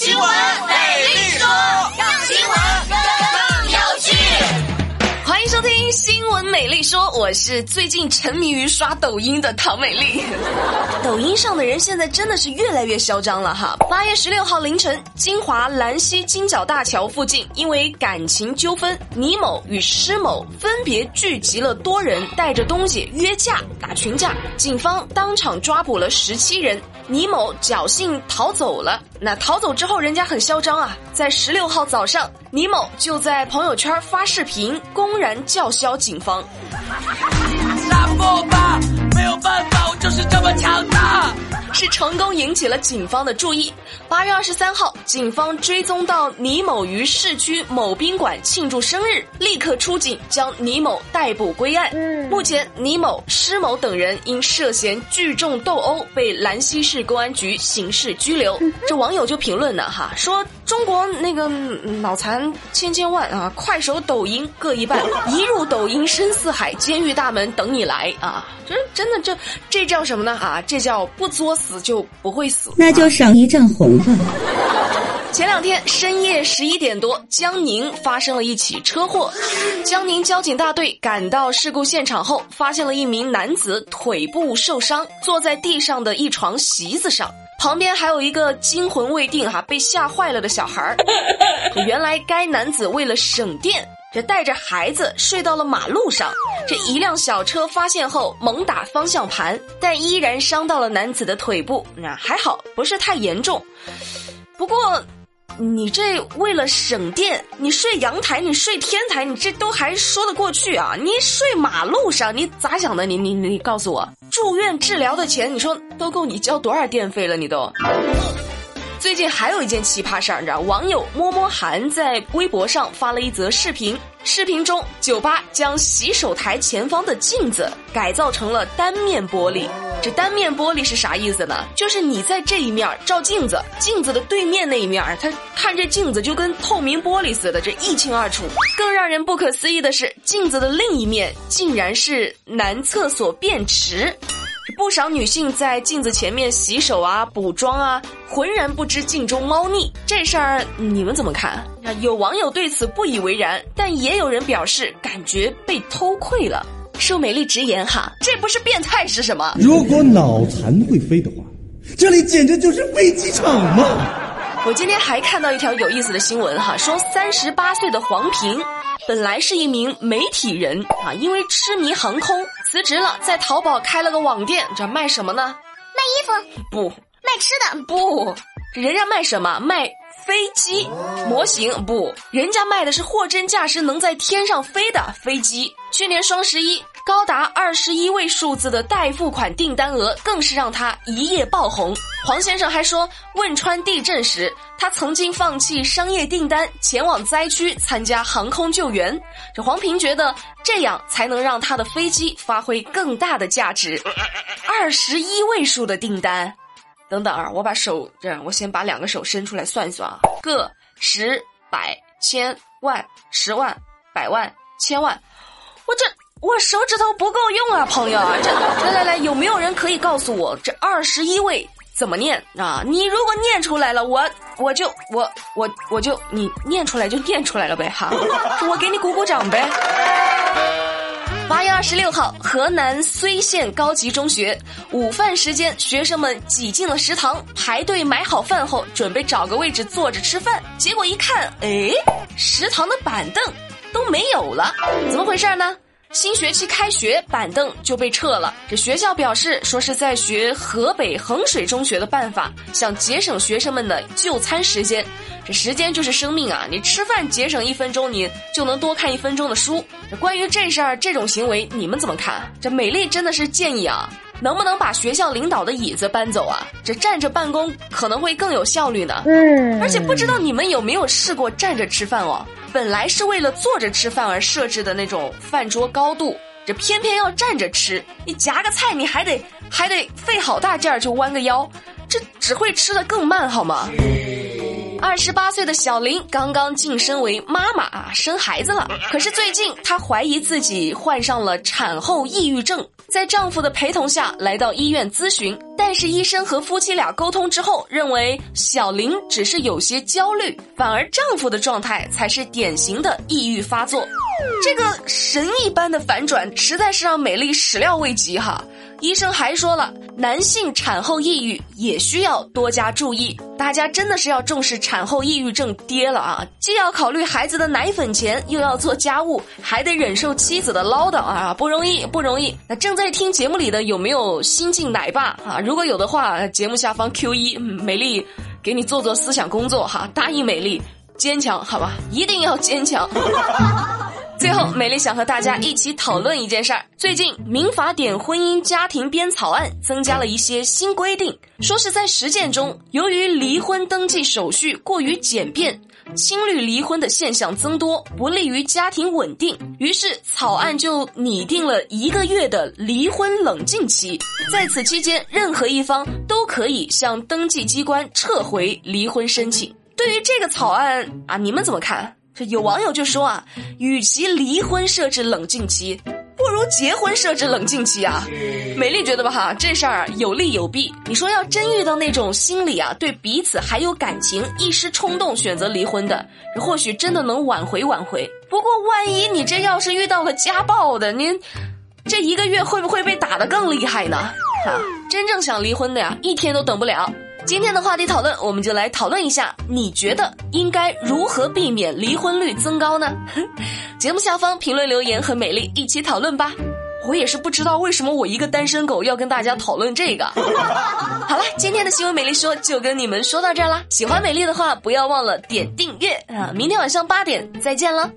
新闻美丽说，让新闻更有趣。欢迎收听《新闻美丽说》，我是最近沉迷于刷抖音的唐美丽。抖音上的人现在真的是越来越嚣张了哈！八月十六号凌晨，金华兰溪金角大桥附近，因为感情纠纷，倪某与施某分别聚集了多人，带着东西约架打群架，警方当场抓捕了十七人。倪某侥幸逃走了。那逃走之后，人家很嚣张啊！在十六号早上，倪某就在朋友圈发视频，公然叫嚣警方。吧，没有办法，我就是这么强大。是成功引起了警方的注意。八月二十三号，警方追踪到倪某于市区某宾馆庆祝生日，立刻出警将倪某逮捕归案。目前，倪某、施某等人因涉嫌聚众斗殴被兰溪市公安局刑事拘留。这网友就评论呢，哈，说中国那个脑残千千万啊，快手、抖音各一半，一入抖音深似海，监狱大门等你来啊！这真的这这叫什么呢？啊，这叫不作死。死就不会死，那就省一阵红了。前两天深夜十一点多，江宁发生了一起车祸。江宁交警大队赶到事故现场后，发现了一名男子腿部受伤，坐在地上的一床席子上，旁边还有一个惊魂未定、哈被吓坏了的小孩儿。原来该男子为了省电。这带着孩子睡到了马路上，这一辆小车发现后猛打方向盘，但依然伤到了男子的腿部。那还好，不是太严重。不过，你这为了省电，你睡阳台，你睡天台，你这都还说得过去啊？你睡马路上，你咋想的？你你你告诉我，住院治疗的钱，你说都够你交多少电费了？你都。最近还有一件奇葩事儿，你知道？网友摸摸寒在微博上发了一则视频，视频中酒吧将洗手台前方的镜子改造成了单面玻璃。这单面玻璃是啥意思呢？就是你在这一面照镜子，镜子的对面那一面，他看这镜子就跟透明玻璃似的，这一清二楚。更让人不可思议的是，镜子的另一面竟然是男厕所便池。不少女性在镜子前面洗手啊、补妆啊，浑然不知镜中猫腻。这事儿你们怎么看？有网友对此不以为然，但也有人表示感觉被偷窥了。受美丽直言哈，这不是变态是什么？如果脑残会飞的话，这里简直就是飞机场嘛！我今天还看到一条有意思的新闻哈，说三十八岁的黄平。本来是一名媒体人啊，因为痴迷航空辞职了，在淘宝开了个网店，这卖什么呢？卖衣服？不，卖吃的？不，人家卖什么？卖飞机模型？不，人家卖的是货真价实能在天上飞的飞机。去年双十一。高达二十一位数字的代付款订单额，更是让他一夜爆红。黄先生还说，汶川地震时，他曾经放弃商业订单，前往灾区参加航空救援。这黄平觉得，这样才能让他的飞机发挥更大的价值。二十一位数的订单，等等啊，我把手这样，我先把两个手伸出来算一算啊，个、十、百、千、万、十万、百万、千万，我这。我手指头不够用啊，朋友！这来来来，有没有人可以告诉我这二十一位怎么念啊？你如果念出来了，我我就我我我就你念出来就念出来了呗哈！我给你鼓鼓掌呗。八月二十六号，河南睢县高级中学午饭时间，学生们挤进了食堂，排队买好饭后，准备找个位置坐着吃饭。结果一看，哎，食堂的板凳都没有了，怎么回事呢？新学期开学，板凳就被撤了。这学校表示说是在学河北衡水中学的办法，想节省学生们的就餐时间。这时间就是生命啊！你吃饭节省一分钟，你就能多看一分钟的书。关于这事儿，这种行为你们怎么看？这美丽真的是建议啊，能不能把学校领导的椅子搬走啊？这站着办公可能会更有效率呢。嗯，而且不知道你们有没有试过站着吃饭哦？本来是为了坐着吃饭而设置的那种饭桌高度，这偏偏要站着吃。你夹个菜，你还得还得费好大劲儿就弯个腰，这只会吃的更慢，好吗？二十八岁的小林刚刚晋升为妈妈啊，生孩子了。可是最近她怀疑自己患上了产后抑郁症，在丈夫的陪同下来到医院咨询。但是医生和夫妻俩沟通之后，认为小林只是有些焦虑，反而丈夫的状态才是典型的抑郁发作。这个神一般的反转，实在是让美丽始料未及哈。医生还说了，男性产后抑郁也需要多加注意，大家真的是要重视产后抑郁症爹了啊！既要考虑孩子的奶粉钱，又要做家务，还得忍受妻子的唠叨啊，不容易，不容易。那正在听节目里的有没有新晋奶爸啊？如果有的话，节目下方 Q 一，美丽给你做做思想工作哈，答应美丽，坚强好吧，一定要坚强。最后，美丽想和大家一起讨论一件事儿。最近，民法典婚姻家庭编草案增加了一些新规定，说是在实践中，由于离婚登记手续过于简便，亲律离婚的现象增多，不利于家庭稳定。于是，草案就拟定了一个月的离婚冷静期，在此期间，任何一方都可以向登记机关撤回离婚申请。对于这个草案啊，你们怎么看？有网友就说啊，与其离婚设置冷静期，不如结婚设置冷静期啊。美丽觉得吧哈，这事儿有利有弊。你说要真遇到那种心里啊对彼此还有感情，一时冲动选择离婚的，或许真的能挽回挽回。不过万一你这要是遇到了家暴的，您这一个月会不会被打得更厉害呢？啊，真正想离婚的呀，一天都等不了。今天的话题讨论，我们就来讨论一下，你觉得应该如何避免离婚率增高呢？节目下方评论留言和美丽一起讨论吧。我也是不知道为什么我一个单身狗要跟大家讨论这个。好了，今天的新闻美丽说就跟你们说到这儿啦。喜欢美丽的话，不要忘了点订阅啊！明天晚上八点再见了。